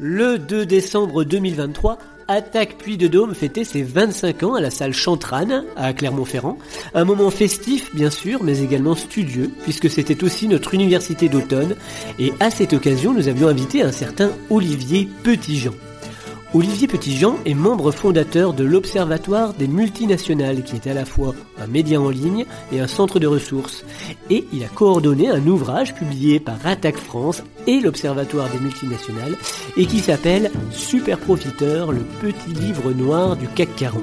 Le 2 décembre 2023, Attaque Puy de Dôme fêtait ses 25 ans à la salle Chantrane, à Clermont-Ferrand. Un moment festif, bien sûr, mais également studieux, puisque c'était aussi notre université d'automne. Et à cette occasion, nous avions invité un certain Olivier Petitjean. Olivier Petitjean est membre fondateur de l'Observatoire des multinationales, qui est à la fois un média en ligne et un centre de ressources. Et il a coordonné un ouvrage publié par Attaque France et l'Observatoire des multinationales, et qui s'appelle Super Profiteur, le petit livre noir du CAC 40.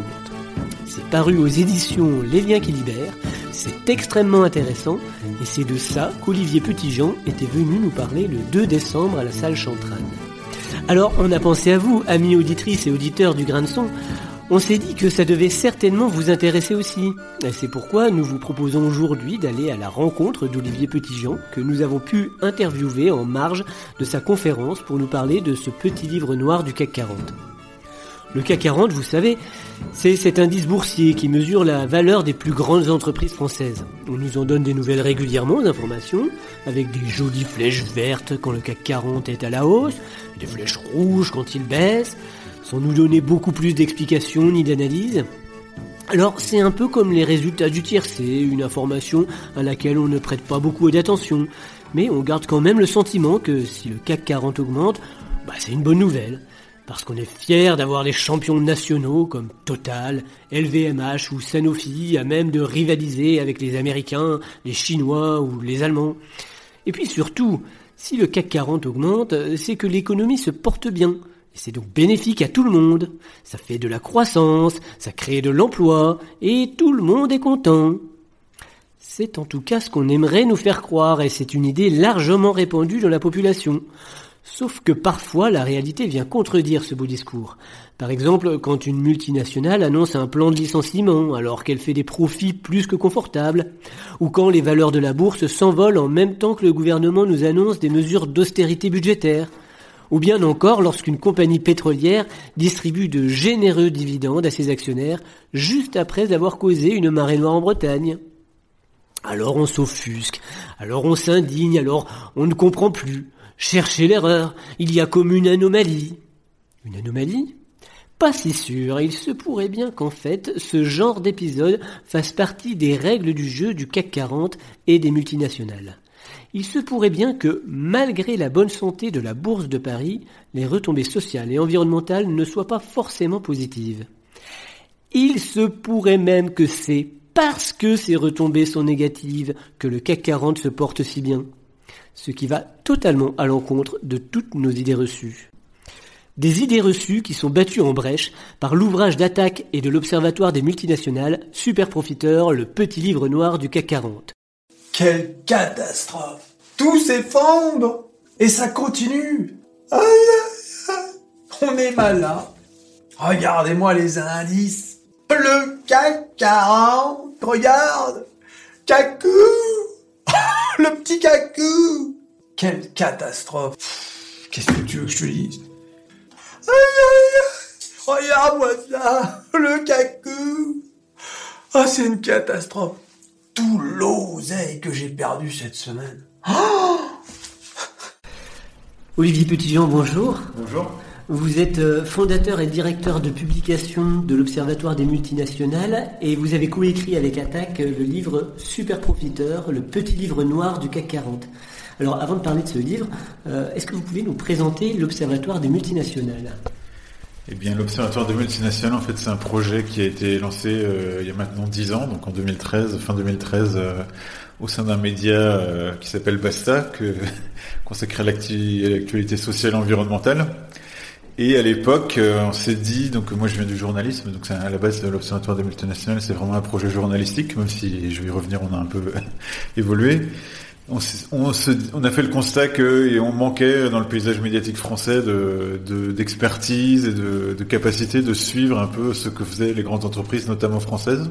C'est paru aux éditions Les Liens qui libèrent, c'est extrêmement intéressant, et c'est de ça qu'Olivier Petitjean était venu nous parler le 2 décembre à la salle Chantrane. Alors on a pensé à vous, amis auditrices et auditeurs du grain de son. On s'est dit que ça devait certainement vous intéresser aussi. C'est pourquoi nous vous proposons aujourd'hui d'aller à la rencontre d'Olivier Petitjean, que nous avons pu interviewer en marge de sa conférence pour nous parler de ce petit livre noir du CAC 40. Le CAC 40, vous savez, c'est cet indice boursier qui mesure la valeur des plus grandes entreprises françaises. On nous en donne des nouvelles régulièrement d'informations, avec des jolies flèches vertes quand le CAC 40 est à la hausse, des flèches rouges quand il baisse, sans nous donner beaucoup plus d'explications ni d'analyses. Alors c'est un peu comme les résultats du tiercé, une information à laquelle on ne prête pas beaucoup d'attention, mais on garde quand même le sentiment que si le CAC 40 augmente, bah c'est une bonne nouvelle parce qu'on est fier d'avoir des champions nationaux comme Total, LVMH ou Sanofi à même de rivaliser avec les Américains, les Chinois ou les Allemands. Et puis surtout, si le CAC 40 augmente, c'est que l'économie se porte bien. Et c'est donc bénéfique à tout le monde. Ça fait de la croissance, ça crée de l'emploi, et tout le monde est content. C'est en tout cas ce qu'on aimerait nous faire croire, et c'est une idée largement répandue dans la population. Sauf que parfois la réalité vient contredire ce beau discours. Par exemple, quand une multinationale annonce un plan de licenciement alors qu'elle fait des profits plus que confortables, ou quand les valeurs de la bourse s'envolent en même temps que le gouvernement nous annonce des mesures d'austérité budgétaire, ou bien encore lorsqu'une compagnie pétrolière distribue de généreux dividendes à ses actionnaires juste après avoir causé une marée noire en Bretagne. Alors on s'offusque, alors on s'indigne, alors on ne comprend plus. Cherchez l'erreur, il y a comme une anomalie. Une anomalie? Pas si sûr, il se pourrait bien qu'en fait, ce genre d'épisode fasse partie des règles du jeu du CAC 40 et des multinationales. Il se pourrait bien que, malgré la bonne santé de la bourse de Paris, les retombées sociales et environnementales ne soient pas forcément positives. Il se pourrait même que c'est parce que ces retombées sont négatives que le CAC 40 se porte si bien ce qui va totalement à l'encontre de toutes nos idées reçues. Des idées reçues qui sont battues en brèche par l'ouvrage d'attaque et de l'Observatoire des multinationales, Super Profiteur, le petit livre noir du CAC 40. Quelle catastrophe Tout s'effondre Et ça continue aïe, aïe, aïe. On est malade Regardez-moi les indices Le CAC 40 Regarde Cacou le petit cacou. Quelle catastrophe. Qu'est-ce que tu veux que je te dise? Aïe aïe aïe. Regarde-moi ça. Le cacou. Ah, c'est une catastrophe. Tout l'oseille que j'ai perdu cette semaine. Olivier Petitjean, bonjour. Bonjour. Vous êtes euh, fondateur et directeur de publication de l'Observatoire des multinationales et vous avez coécrit avec Attaque euh, le livre Super Profiteur, le petit livre noir du CAC 40. Alors avant de parler de ce livre, euh, est-ce que vous pouvez nous présenter l'Observatoire des multinationales? Eh bien l'Observatoire des multinationales, en fait c'est un projet qui a été lancé il y a maintenant 10 ans, donc en 2013, fin 2013 au sein d'un média qui s'appelle Basta, consacré à l'actualité sociale et environnementale. Et à l'époque, euh, on s'est dit, donc moi je viens du journalisme, donc à la base de l'Observatoire des multinationales, c'est vraiment un projet journalistique, même si je vais y revenir, on a un peu évolué. On, on, on, a fait le constat que et on manquait dans le paysage médiatique français de d'expertise et de, de, capacité de suivre un peu ce que faisaient les grandes entreprises, notamment françaises.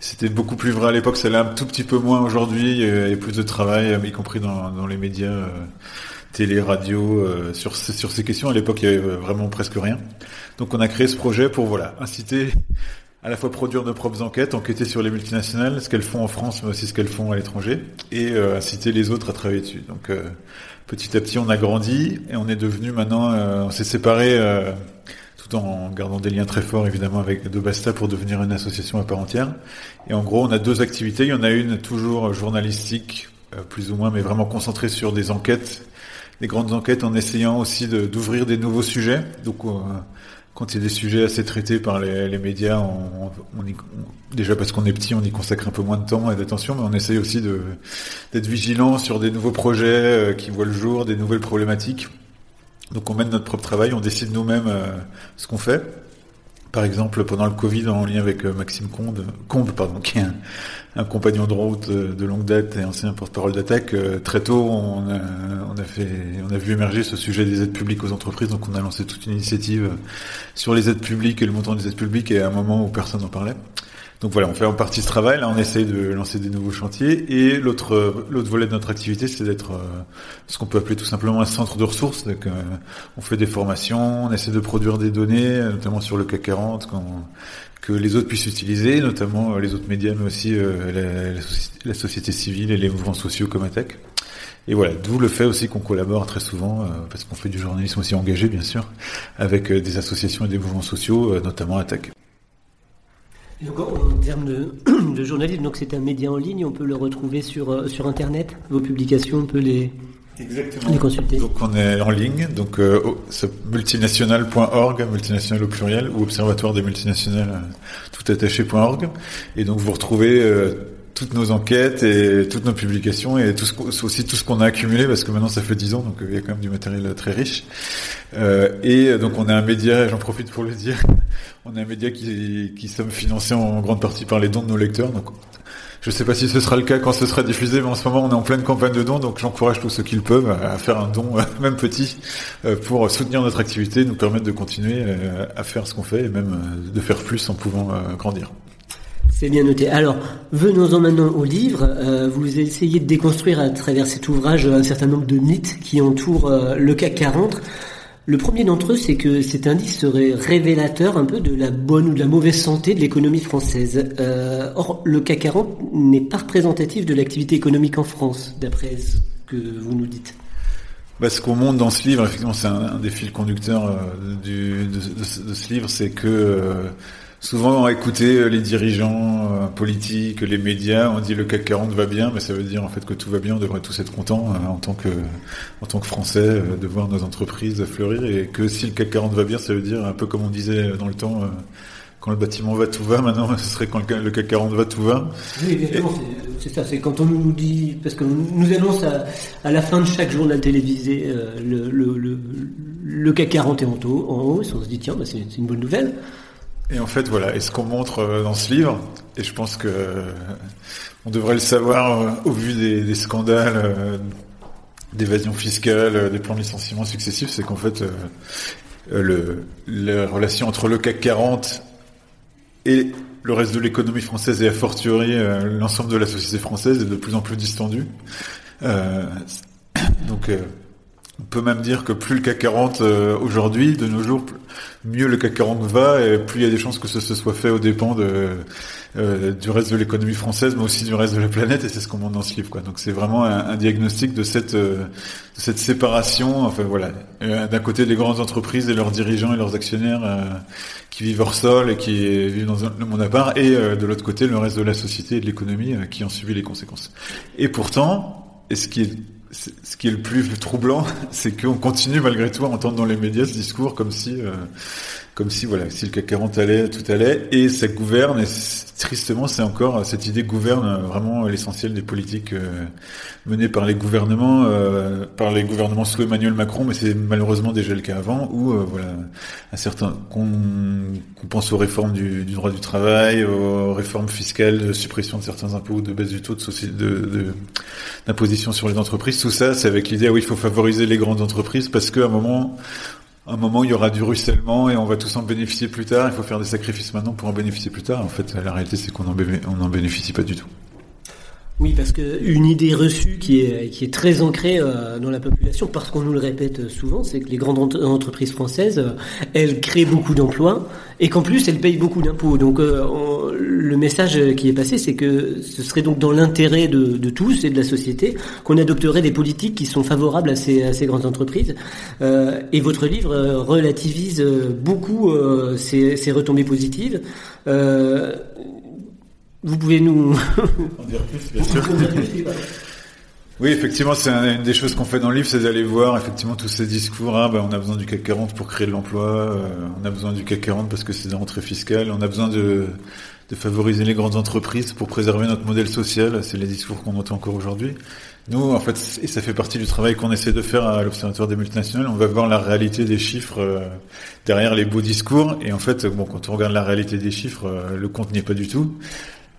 C'était beaucoup plus vrai à l'époque, ça l'est un tout petit peu moins aujourd'hui, a plus de travail, y compris dans, dans les médias. Euh, télé, radio, euh, sur, sur ces questions. À l'époque, il y avait vraiment presque rien. Donc on a créé ce projet pour voilà inciter à la fois produire nos propres enquêtes, enquêter sur les multinationales, ce qu'elles font en France, mais aussi ce qu'elles font à l'étranger, et euh, inciter les autres à travailler dessus. Donc euh, petit à petit, on a grandi et on est devenu maintenant, on s'est séparé tout en gardant des liens très forts évidemment avec De Basta pour devenir une association à part entière. Et en gros, on a deux activités. Il y en a une toujours journalistique, plus ou moins, mais vraiment concentrée sur des enquêtes, des grandes enquêtes, en essayant aussi d'ouvrir des nouveaux sujets. Donc quand il y a des sujets assez traités par les, médias, déjà parce qu'on est petit, on y consacre un peu moins de temps et d'attention, mais on essaye aussi d'être vigilant sur des nouveaux projets euh, qui voient le jour, des nouvelles problématiques. Donc on mène notre propre travail, on décide nous-mêmes euh, ce qu'on fait. Par exemple, pendant le Covid, en lien avec euh, Maxime Combe, pardon, qui est un, compagnon de route euh, de longue date et ancien porte-parole d'attaque, euh, très tôt, on a, on a vu émerger ce sujet des aides publiques aux entreprises. Donc, on a lancé toute une initiative sur les aides publiques et le montant des aides publiques, et à un moment où personne n'en parlait. Donc voilà, on fait en partie ce travail. Là, on essaye de lancer des nouveaux chantiers. Et l'autre l'autre volet de notre activité, c'est d'être euh, ce qu'on peut appeler tout simplement un centre de ressources. Donc, euh, on fait des formations, on essaie de produire des données, notamment sur le CAC 40, que les autres puissent utiliser, notamment euh, les autres médias, mais aussi la, la, société civile et les mouvements sociaux comme ATEC. Et voilà, d'où le fait aussi qu'on collabore très souvent, parce qu'on fait du journalisme aussi engagé, bien sûr, avec des associations et des mouvements sociaux, notamment ATEC. Donc, en termes de, de, journalisme, donc c'est un média en ligne, on peut le retrouver sur, euh, sur Internet, vos publications, on peut les, les consulter. Donc on est en ligne, donc euh, multinational.org, multinational au pluriel, ou observatoire des multinationales euh, tout attaché.org. Et donc vous retrouvez euh, toutes nos enquêtes et toutes nos publications et tout ce, aussi tout ce qu'on a accumulé parce que maintenant ça fait dix ans donc il y a quand même du matériel très riche euh, et donc on a un média j'en profite pour le dire on a un média qui, qui sommes financés en grande partie par les dons de nos lecteurs donc je ne sais pas si ce sera le cas quand ce sera diffusé mais en ce moment on est en pleine campagne de dons donc j'encourage tous ceux qui le peuvent à faire un don même petit euh, pour soutenir notre activité nous permettre de continuer euh, à faire ce qu'on fait et même de faire plus en pouvant grandir. C'est bien noté. Alors, venons-en maintenant au livre. Euh, vous essayez de déconstruire à travers cet ouvrage un certain nombre de mythes qui entourent euh, le CAC 40. Le premier d'entre eux, c'est que cet indice serait révélateur un peu de la bonne ou de la mauvaise santé de l'économie française. Euh, or, le CAC 40 n'est pas représentatif de l'activité économique en France, d'après ce que vous nous dites. Bah, ce qu'on montre dans ce livre, effectivement, c'est un, des fils conducteurs du, de, de, de, ce livre, c'est que Souvent, écouter euh, les dirigeants euh, politiques, les médias, on dit le CAC 40 va bien, mais ça veut dire en fait que tout va bien, on devrait tous être contents euh, en tant que en tant que Français de voir nos entreprises fleurir et que si le CAC 40 va bien, ça veut dire un peu comme on disait dans le temps quand le bâtiment va, tout va. Maintenant, ce serait quand le CAC 40 va, tout va. Oui, évidemment, c'est ça. C'est quand on nous dit, parce qu'on nous annonce à, à, la fin de chaque journal télévisé, le, le, le, le, CAC 40 est en haut, en haut, on se dit, tiens, bah, c'est une bonne nouvelle. Et en fait, voilà, et ce qu'on montre euh, dans ce livre, et je pense que euh, on devrait le savoir euh, au vu des, scandales d'évasion fiscale, des plans de licenciement successifs, c'est qu'en fait, la relation entre le CAC 40 et le reste de l'économie française et a fortiori l'ensemble de la société française est de plus en plus distendue. donc on peut même dire que plus le CAC 40 euh, aujourd'hui, de nos jours, mieux le CAC 40 va, et plus il y a des chances que ce se soit fait aux dépens de, euh, du reste de l'économie française, mais aussi du reste de la planète, et c'est ce qu'on montre dans ce livre. Quoi. Donc c'est vraiment un, diagnostic de cette, euh, de cette séparation. Enfin voilà, d'un côté les grandes entreprises et leurs dirigeants et leurs actionnaires qui vivent hors sol et qui vivent dans le monde à part, et de l'autre côté le reste de la société et de l'économie qui en subit les conséquences. Et pourtant, et ce qui est ce qui est le plus troublant, c'est qu'on continue malgré tout à entendre dans les médias ce discours comme si, euh, comme si voilà, si le CAC 40 allait, tout allait, et ça gouverne. Et tristement, c'est encore cette idée gouverne vraiment l'essentiel des politiques euh, menées par les gouvernements, euh, par les gouvernements sous Emmanuel Macron, mais c'est malheureusement déjà le cas avant, où voilà, à certains qu'on pense aux réformes du, droit du travail, aux réformes fiscales, de suppression de certains impôts, de baisse du taux de d'imposition sur les entreprises tout ça, c'est avec l'idée, oui, il faut favoriser les grandes entreprises parce qu'à un moment, un moment, il y aura du ruissellement et on va tous en bénéficier plus tard. Il faut faire des sacrifices maintenant pour en bénéficier plus tard. En fait, la réalité, c'est qu'on n'en bénéficie pas du tout. Oui, parce qu'une idée reçue qui est, très ancrée euh, dans la population, parce qu'on nous le répète souvent, c'est que les grandes entreprises françaises, euh, elles créent beaucoup d'emplois et qu'en plus elles payent beaucoup d'impôts. Donc euh, le message qui est passé, c'est que ce serait donc dans l'intérêt de, tous et de la société qu'on adopterait des politiques qui sont favorables à ces, grandes entreprises. et votre livre relativise beaucoup ces, retombées positives. Vous pouvez nous en dire plus, bien sûr. Oui, effectivement, c'est une des choses qu'on fait dans le livre, c'est d'aller voir effectivement tous ces discours. Hein, ben, on a besoin du CAC 40 pour créer de l'emploi, euh, on a besoin du CAC 40 parce que c'est des rentrées fiscales, on a besoin de, de favoriser les grandes entreprises pour préserver notre modèle social. C'est les discours qu'on entend encore aujourd'hui. Nous, en fait, et ça fait partie du travail qu'on essaie de faire à l'Observatoire des multinationales, on va voir la réalité des chiffres euh, derrière les beaux discours. Et en fait, bon, quand on regarde la réalité des chiffres, euh, le compte n'y est pas du tout.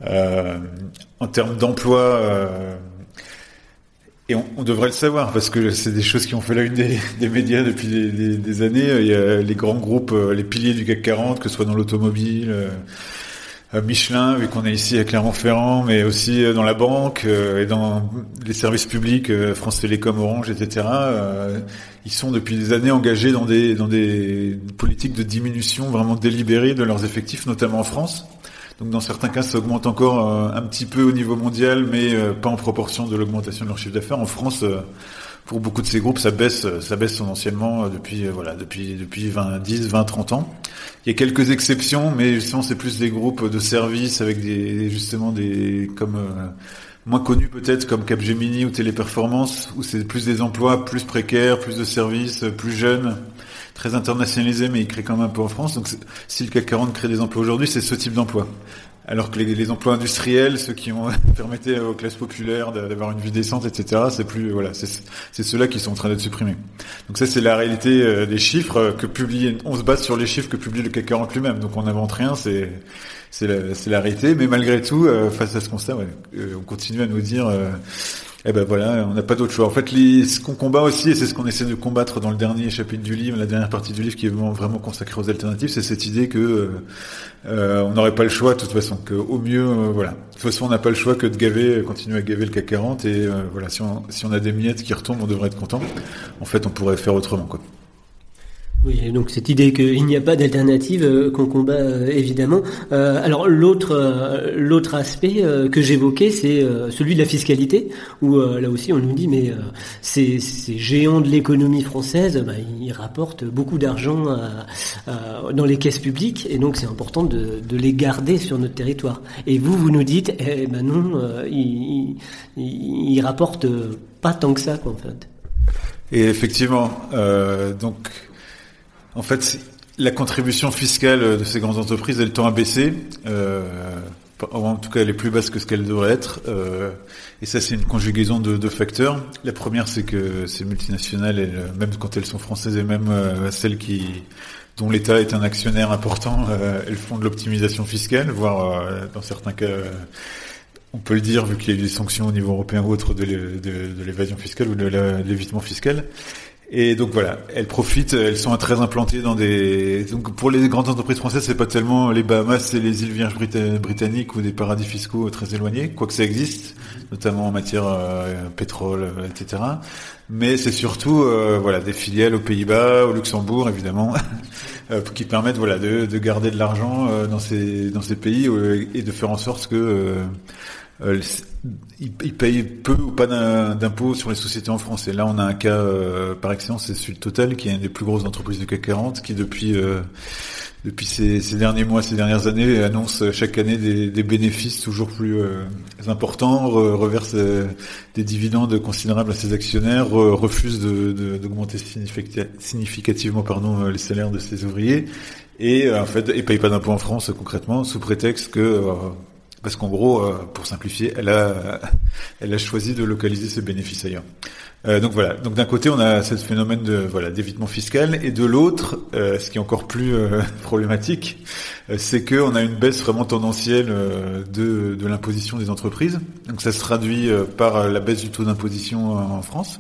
Euh, en termes d'emploi, euh, et on, devrait le savoir parce que c'est des choses qui ont fait la une des, médias depuis des, des, années. Il y a les grands groupes, les piliers du CAC 40, que ce soit dans l'automobile, Michelin, vu qu'on est ici à Clermont-Ferrand, mais aussi dans la banque et dans les services publics, France Télécom, Orange, etc. Ils sont depuis des années engagés dans des dans des politiques de diminution vraiment délibérées de leurs effectifs, notamment en France. Donc dans certains cas, ça augmente encore euh, un petit peu au niveau mondial, mais euh, pas en proportion de l'augmentation de leur chiffre d'affaires. En France, euh, pour beaucoup de ces groupes, ça baisse, ça baisse tendanciellement depuis voilà depuis depuis 20, 10, 20, 30 ans. Il y a quelques exceptions, mais justement c'est plus des groupes de services avec des justement des comme moins connus peut-être comme Capgemini ou Téléperformance, où c'est plus des emplois plus précaires, plus de services, plus jeunes très internationalisé, mais il crée quand même un peu en France. Donc, si le CAC 40 crée des emplois aujourd'hui, c'est ce type d'emploi. Alors que les, les, emplois industriels, ceux qui ont permetté aux classes populaires d'avoir une vie décente, etc., c'est plus voilà, c'est ceux-là qui sont en train d'être supprimés. Donc ça, c'est la réalité euh, des chiffres euh, que publie. On se base sur les chiffres que publie le CAC 40 lui-même. Donc on n'invente rien, c'est c'est la, la, réalité. Mais malgré tout, euh, face à ce constat, ouais, on continue à nous dire eh ben voilà, on n'a pas d'autre choix. En fait, ce qu'on combat aussi, et c'est ce qu'on essaie de combattre dans le dernier chapitre du livre, la dernière partie du livre qui est vraiment, consacrée aux alternatives, c'est cette idée que euh, euh on n'aurait pas le choix de toute façon, que au mieux, euh, voilà, de toute façon, on n'a pas le choix que de gaver, continuer à gaver le CAC 40, et voilà, si on, si on a des miettes qui retombent, on devrait être content. En fait, on pourrait faire autrement, quoi. Oui, donc cette idée qu'il n'y a pas d'alternative euh, qu'on combat euh, évidemment. Euh, alors l'autre l'autre aspect que j'évoquais, c'est celui de la fiscalité, où là aussi on nous dit mais ces, ces, géants de l'économie française, bah, ils rapportent beaucoup d'argent dans les caisses publiques, et donc c'est important de, de, les garder sur notre territoire. Et vous, vous nous dites, eh ben non, ils, ils, ils rapportent pas tant que ça, quoi, en fait. Et effectivement, donc en fait, la contribution fiscale de ces grandes entreprises, elle tend à baisser. Euh, en tout cas, elle est plus basse que ce qu'elle devrait être. Euh, et ça, c'est une conjugaison de deux facteurs. La première, c'est que ces multinationales, elles, même quand elles sont françaises et même euh, celles qui dont l'État est un actionnaire important, euh, elles font de l'optimisation fiscale, voire euh, dans certains cas, on peut le dire, vu qu'il y a eu des sanctions au niveau européen ou autre de l'évasion fiscale ou de l'évitement fiscal. Et donc voilà, elles profitent, elles sont très implantées dans des. Donc pour les grandes entreprises françaises, c'est pas tellement les Bahamas, c'est les îles Vierges britanniques ou des paradis fiscaux très éloignés, quoique ça existe, notamment en matière euh, pétrole, euh, etc. Mais c'est surtout euh, voilà des filiales aux Pays-Bas, au Luxembourg évidemment, qui permettent voilà de, de garder de l'argent dans ces dans ces pays et de faire en sorte que euh, ils, payent peu ou pas d'impôts sur les sociétés en France. Et là, on a un cas euh, par excellence, c'est celui de Total, qui est une des plus grosses entreprises du CAC 40, qui depuis euh, depuis ces, ces, derniers mois, ces dernières années, annonce chaque année des, des bénéfices toujours plus euh, importants, reverse des dividendes considérables à ses actionnaires, refuse d'augmenter de, significativement pardon, les salaires de ses ouvriers, et en fait, et paye pas d'impôts en France concrètement, sous prétexte que parce qu'en gros, euh, pour simplifier, elle a, elle a choisi de localiser ses bénéfices ailleurs. Euh, donc voilà. Donc d'un côté, on a ce phénomène de voilà d'évitement fiscal, et de l'autre, euh, ce qui est encore plus problématique, c'est que on a une baisse vraiment tendancielle de, de l'imposition des entreprises. Donc ça se traduit par la baisse du taux d'imposition en France.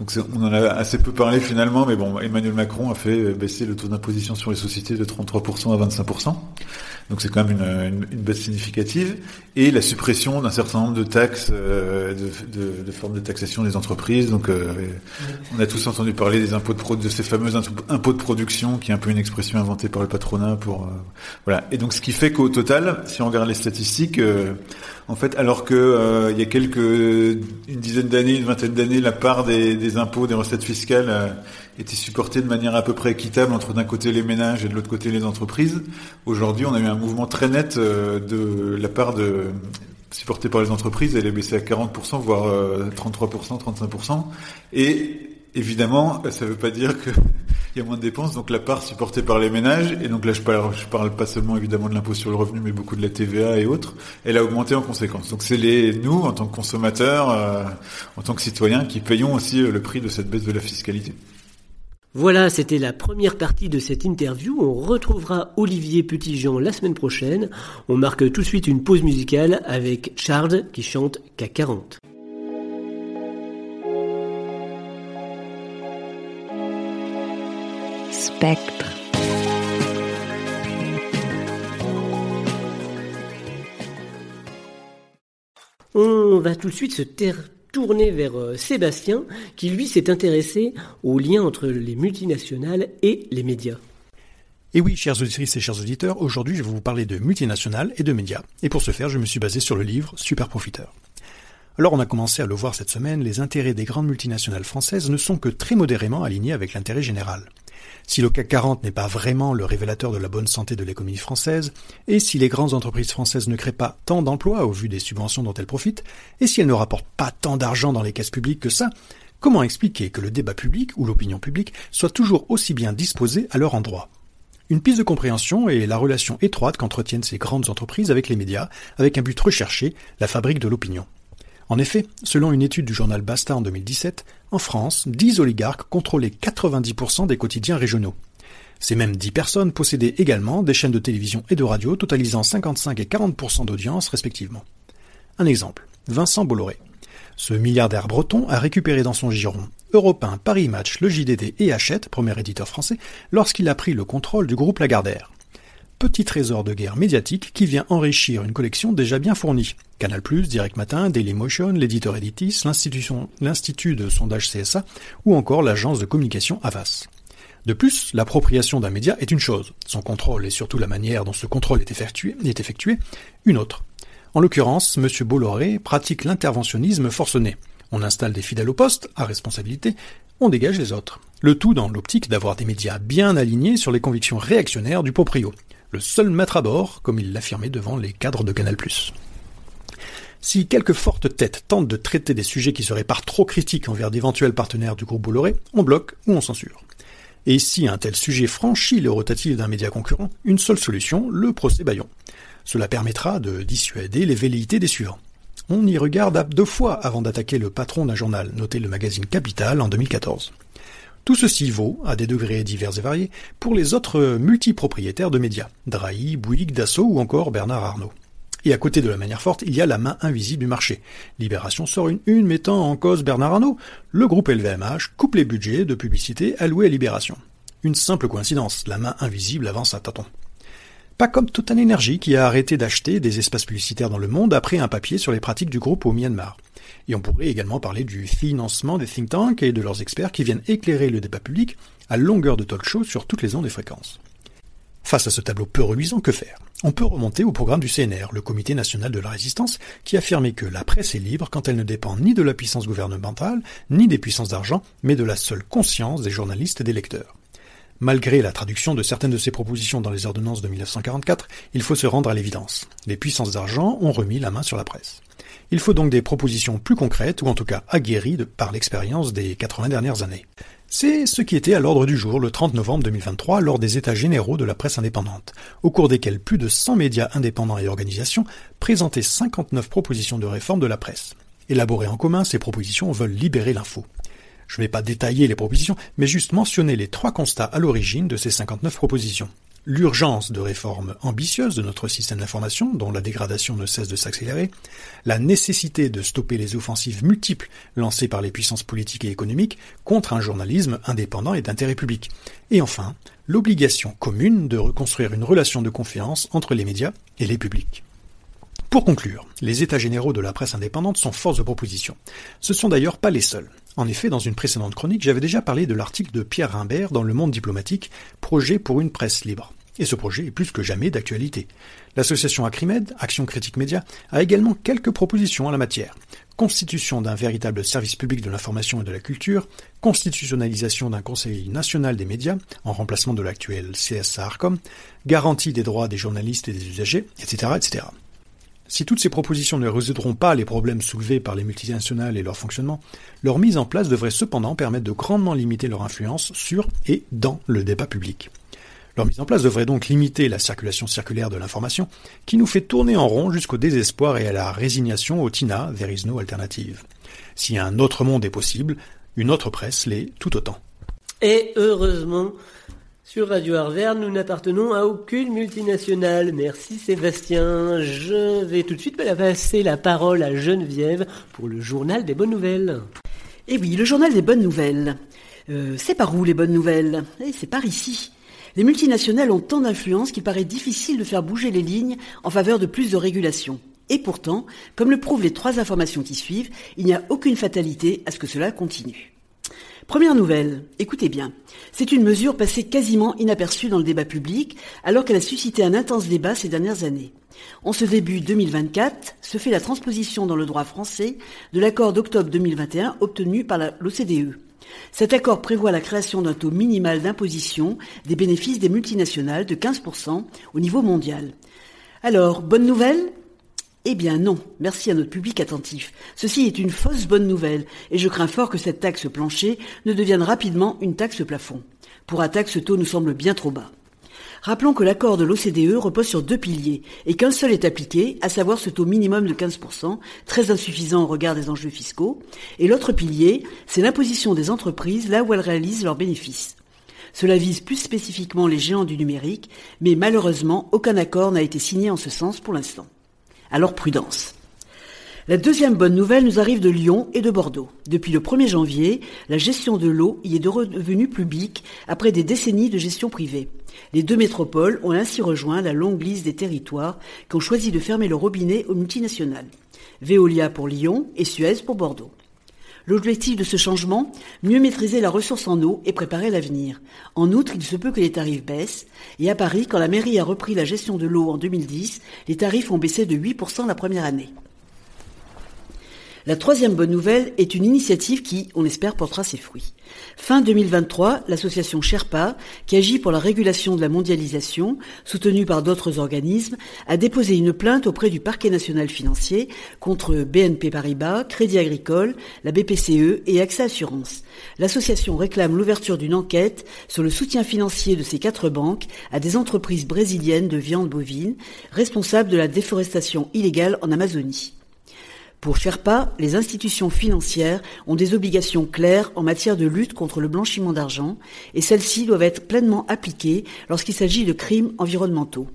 Donc on en a assez peu parlé finalement, mais bon, Emmanuel Macron a fait baisser le taux d'imposition sur les sociétés de 33% à 25%. Donc c'est quand même une, une, baisse significative. Et la suppression d'un certain nombre de taxes, euh, de, de, de, formes de taxation des entreprises. Donc euh, on a tous entendu parler des impôts de, de ces fameux impôts de production, qui est un peu une expression inventée par le patronat pour euh, voilà. Et donc ce qui fait qu'au total, si on regarde les statistiques, en fait, alors que il y a quelques une dizaine d'années, une vingtaine d'années, la part des, des, impôts, des recettes fiscales était supportée de manière à peu près équitable entre d'un côté les ménages et de l'autre côté les entreprises. Aujourd'hui, on a eu un mouvement très net euh, de la part de supportée par les entreprises, elle est baissée à 40%, voire 33%, euh, 35%. Et évidemment, ça ne veut pas dire qu'il y a moins de dépenses. Donc la part supportée par les ménages, et donc là je parle, je parle pas seulement évidemment de l'impôt sur le revenu, mais beaucoup de la TVA et autres, elle a augmenté en conséquence. Donc c'est les nous, en tant que consommateurs, euh, en tant que citoyens, qui payons aussi le prix de cette baisse de la fiscalité. Voilà, c'était la première partie de cette interview. On retrouvera Olivier Petitjean la semaine prochaine. On marque tout de suite une pause musicale avec Charles qui chante K40. Spectre. On va tout de suite se taire tourné vers euh, Sébastien, qui lui s'est intéressé au lien entre les multinationales et les médias. Et oui, chers auditrices et chers auditeurs, aujourd'hui je vais vous parler de multinationales et de médias. Et pour ce faire, je me suis basé sur le livre Super Profiteur. Alors on a commencé à le voir cette semaine, les intérêts des grandes multinationales françaises ne sont que très modérément alignés avec l'intérêt général si le CAC 40 n'est pas vraiment le révélateur de la bonne santé de l'économie française, et si les grandes entreprises françaises ne créent pas tant d'emplois au vu des subventions dont elles profitent, et si elles ne rapportent pas tant d'argent dans les caisses publiques que ça, comment expliquer que le débat public ou l'opinion publique soit toujours aussi bien disposé à leur endroit? Une piste de compréhension est la relation étroite qu'entretiennent ces grandes entreprises avec les médias, avec un but recherché, la fabrique de l'opinion. En effet, selon une étude du journal Basta en 2017, en France, 10 oligarques contrôlaient 90% des quotidiens régionaux. Ces mêmes 10 personnes possédaient également des chaînes de télévision et de radio totalisant 55 et 40% d'audience respectivement. Un exemple, Vincent Bolloré. Ce milliardaire breton a récupéré dans son giron Europe 1, Paris Match, le JDD et Hachette, premier éditeur français, lorsqu'il a pris le contrôle du groupe Lagardère petit trésor de guerre médiatique qui vient enrichir une collection déjà bien fournie. Canal+, Direct Matin, Dailymotion, l'éditeur Editis, l'Institut de sondage CSA ou encore l'agence de communication Avas. De plus, l'appropriation d'un média est une chose, son contrôle et surtout la manière dont ce contrôle est effectué, est effectué une autre. En l'occurrence, M. Bolloré pratique l'interventionnisme forcené. On installe des fidèles au poste, à responsabilité, on dégage les autres. Le tout dans l'optique d'avoir des médias bien alignés sur les convictions réactionnaires du proprio le seul maître à bord, comme il l'affirmait devant les cadres de Canal+. Si quelques fortes têtes tentent de traiter des sujets qui seraient par trop critiques envers d'éventuels partenaires du groupe Bolloré, on bloque ou on censure. Et si un tel sujet franchit les rotatives d'un média concurrent, une seule solution, le procès Bayon. Cela permettra de dissuader les velléités des suivants. On y regarde deux fois avant d'attaquer le patron d'un journal, noté le magazine Capital en 2014. Tout ceci vaut, à des degrés divers et variés, pour les autres multipropriétaires de médias, Drahi, Bouygues, Dassault ou encore Bernard Arnault. Et à côté de la manière forte, il y a la main invisible du marché. Libération sort une une mettant en cause Bernard Arnault. Le groupe LVMH coupe les budgets de publicité alloués à Libération. Une simple coïncidence, la main invisible avance à tâtons. Pas comme Total Energy qui a arrêté d'acheter des espaces publicitaires dans le monde après un papier sur les pratiques du groupe au Myanmar. Et on pourrait également parler du financement des think tanks et de leurs experts qui viennent éclairer le débat public à longueur de talk show sur toutes les ondes et fréquences. Face à ce tableau peu reluisant, que faire? On peut remonter au programme du CNR, le Comité national de la résistance, qui affirmait que la presse est libre quand elle ne dépend ni de la puissance gouvernementale, ni des puissances d'argent, mais de la seule conscience des journalistes et des lecteurs. Malgré la traduction de certaines de ces propositions dans les ordonnances de 1944, il faut se rendre à l'évidence. Les puissances d'argent ont remis la main sur la presse. Il faut donc des propositions plus concrètes, ou en tout cas aguerries par l'expérience des 80 dernières années. C'est ce qui était à l'ordre du jour le 30 novembre 2023 lors des États généraux de la presse indépendante, au cours desquels plus de 100 médias indépendants et organisations présentaient 59 propositions de réforme de la presse. Élaborées en commun, ces propositions veulent libérer l'info. Je ne vais pas détailler les propositions, mais juste mentionner les trois constats à l'origine de ces 59 propositions. l'urgence de réformes ambitieuses de notre système d'information, dont la dégradation ne cesse de s'accélérer, la nécessité de stopper les offensives multiples lancées par les puissances politiques et économiques contre un journalisme indépendant et d'intérêt public, et enfin l'obligation commune de reconstruire une relation de confiance entre les médias et les publics. Pour conclure, les états généraux de la presse indépendante sont force de proposition. Ce sont d'ailleurs pas les seuls. En effet, dans une précédente chronique, j'avais déjà parlé de l'article de Pierre Rimbert dans Le Monde diplomatique, Projet pour une presse libre. Et ce projet est plus que jamais d'actualité. L'association Acrimed, Action Critique Média, a également quelques propositions en la matière. Constitution d'un véritable service public de l'information et de la culture, constitutionnalisation d'un Conseil national des médias, en remplacement de l'actuel CSA-ARCOM, garantie des droits des journalistes et des usagers, etc., etc. Si toutes ces propositions ne résoudront pas les problèmes soulevés par les multinationales et leur fonctionnement, leur mise en place devrait cependant permettre de grandement limiter leur influence sur et dans le débat public. Leur mise en place devrait donc limiter la circulation circulaire de l'information, qui nous fait tourner en rond jusqu'au désespoir et à la résignation au TINA, there is alternative. Si un autre monde est possible, une autre presse l'est tout autant. Et heureusement, sur Radio Arverne, nous n'appartenons à aucune multinationale. Merci Sébastien. Je vais tout de suite passer la parole à Geneviève pour le journal des bonnes nouvelles. Eh oui, le journal des bonnes nouvelles. Euh, c'est par où les bonnes nouvelles? Eh, c'est par ici. Les multinationales ont tant d'influence qu'il paraît difficile de faire bouger les lignes en faveur de plus de régulation. Et pourtant, comme le prouvent les trois informations qui suivent, il n'y a aucune fatalité à ce que cela continue. Première nouvelle, écoutez bien. C'est une mesure passée quasiment inaperçue dans le débat public, alors qu'elle a suscité un intense débat ces dernières années. En ce début 2024, se fait la transposition dans le droit français de l'accord d'octobre 2021 obtenu par l'OCDE. Cet accord prévoit la création d'un taux minimal d'imposition des bénéfices des multinationales de 15% au niveau mondial. Alors, bonne nouvelle? Eh bien non, merci à notre public attentif. Ceci est une fausse bonne nouvelle, et je crains fort que cette taxe plancher ne devienne rapidement une taxe plafond. Pour attaque, ce taux nous semble bien trop bas. Rappelons que l'accord de l'OCDE repose sur deux piliers, et qu'un seul est appliqué, à savoir ce taux minimum de 15%, très insuffisant au regard des enjeux fiscaux, et l'autre pilier, c'est l'imposition des entreprises là où elles réalisent leurs bénéfices. Cela vise plus spécifiquement les géants du numérique, mais malheureusement, aucun accord n'a été signé en ce sens pour l'instant. Alors prudence. La deuxième bonne nouvelle nous arrive de Lyon et de Bordeaux. Depuis le 1er janvier, la gestion de l'eau y est devenue publique après des décennies de gestion privée. Les deux métropoles ont ainsi rejoint la longue liste des territoires qui ont choisi de fermer le robinet aux multinationales. Veolia pour Lyon et Suez pour Bordeaux. L'objectif de ce changement, mieux maîtriser la ressource en eau et préparer l'avenir. En outre, il se peut que les tarifs baissent, et à Paris, quand la mairie a repris la gestion de l'eau en 2010, les tarifs ont baissé de 8% la première année. La troisième bonne nouvelle est une initiative qui, on espère, portera ses fruits. Fin 2023, l'association Sherpa, qui agit pour la régulation de la mondialisation, soutenue par d'autres organismes, a déposé une plainte auprès du parquet national financier contre BNP Paribas, Crédit Agricole, la BPCE et AXA Assurance. L'association réclame l'ouverture d'une enquête sur le soutien financier de ces quatre banques à des entreprises brésiliennes de viande bovine, responsables de la déforestation illégale en Amazonie. Pour Sherpa, les institutions financières ont des obligations claires en matière de lutte contre le blanchiment d'argent et celles-ci doivent être pleinement appliquées lorsqu'il s'agit de crimes environnementaux.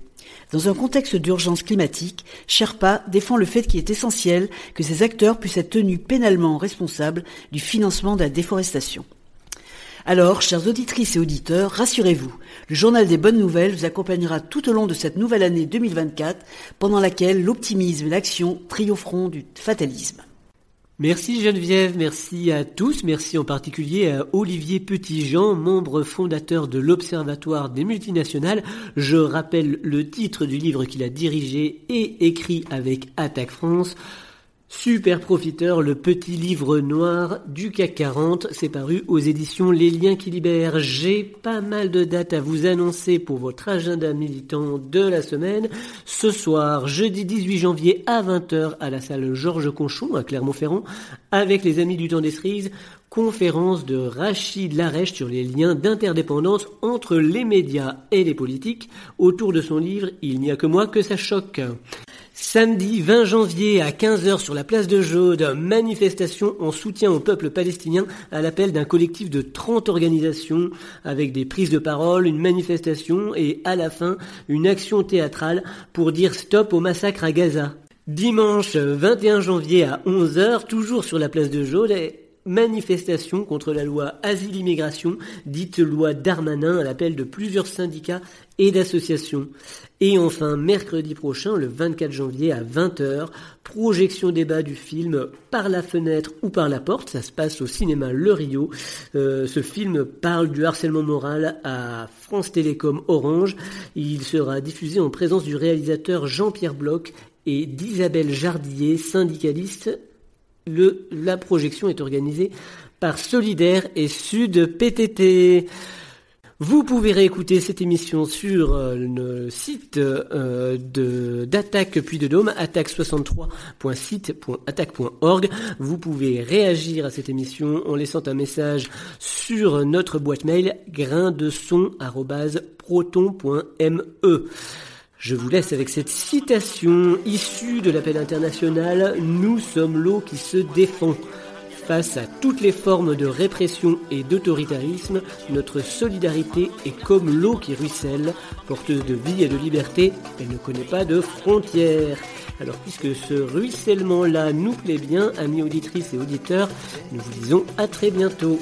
Dans un contexte d'urgence climatique, Sherpa défend le fait qu'il est essentiel que ces acteurs puissent être tenus pénalement responsables du financement de la déforestation. Alors, chères auditrices et auditeurs, rassurez-vous, le journal des bonnes nouvelles vous accompagnera tout au long de cette nouvelle année 2024, pendant laquelle l'optimisme et l'action triompheront du fatalisme. Merci Geneviève, merci à tous, merci en particulier à Olivier Petitjean, membre fondateur de l'Observatoire des multinationales. Je rappelle le titre du livre qu'il a dirigé et écrit avec Attaque France. Super profiteur, le petit livre noir du CAC 40, c'est paru aux éditions Les Liens qui libèrent. J'ai pas mal de dates à vous annoncer pour votre agenda militant de la semaine. Ce soir, jeudi 18 janvier à 20h à la salle Georges Conchon à Clermont-Ferrand avec les amis du temps des cerises conférence de Rachid Larèche sur les liens d'interdépendance entre les médias et les politiques autour de son livre Il n'y a que moi que ça choque. Samedi 20 janvier à 15h sur la place de Jaude, manifestation en soutien au peuple palestinien à l'appel d'un collectif de 30 organisations avec des prises de parole, une manifestation et à la fin une action théâtrale pour dire stop au massacre à Gaza. Dimanche 21 janvier à 11h, toujours sur la place de Jaude, manifestation contre la loi Asile-Immigration, dite loi Darmanin, à l'appel de plusieurs syndicats et d'associations. Et enfin, mercredi prochain, le 24 janvier à 20h, projection débat du film Par la fenêtre ou par la porte. Ça se passe au cinéma Le Rio. Euh, ce film parle du harcèlement moral à France Télécom Orange. Il sera diffusé en présence du réalisateur Jean-Pierre Bloch et d'Isabelle Jardillet, syndicaliste la projection est organisée par Solidaire et Sud PTT. Vous pouvez réécouter cette émission sur euh, le site euh, de d'Attaque puis de Dôme, attaque63.site.attaque.org. Vous pouvez réagir à cette émission en laissant un message sur notre boîte mail graindeson@proton.me. Je vous laisse avec cette citation issue de l'appel international Nous sommes l'eau qui se défend. Face à toutes les formes de répression et d'autoritarisme, notre solidarité est comme l'eau qui ruisselle, porteuse de vie et de liberté, elle ne connaît pas de frontières. Alors puisque ce ruissellement-là nous plaît bien, amis auditrices et auditeurs, nous vous disons à très bientôt.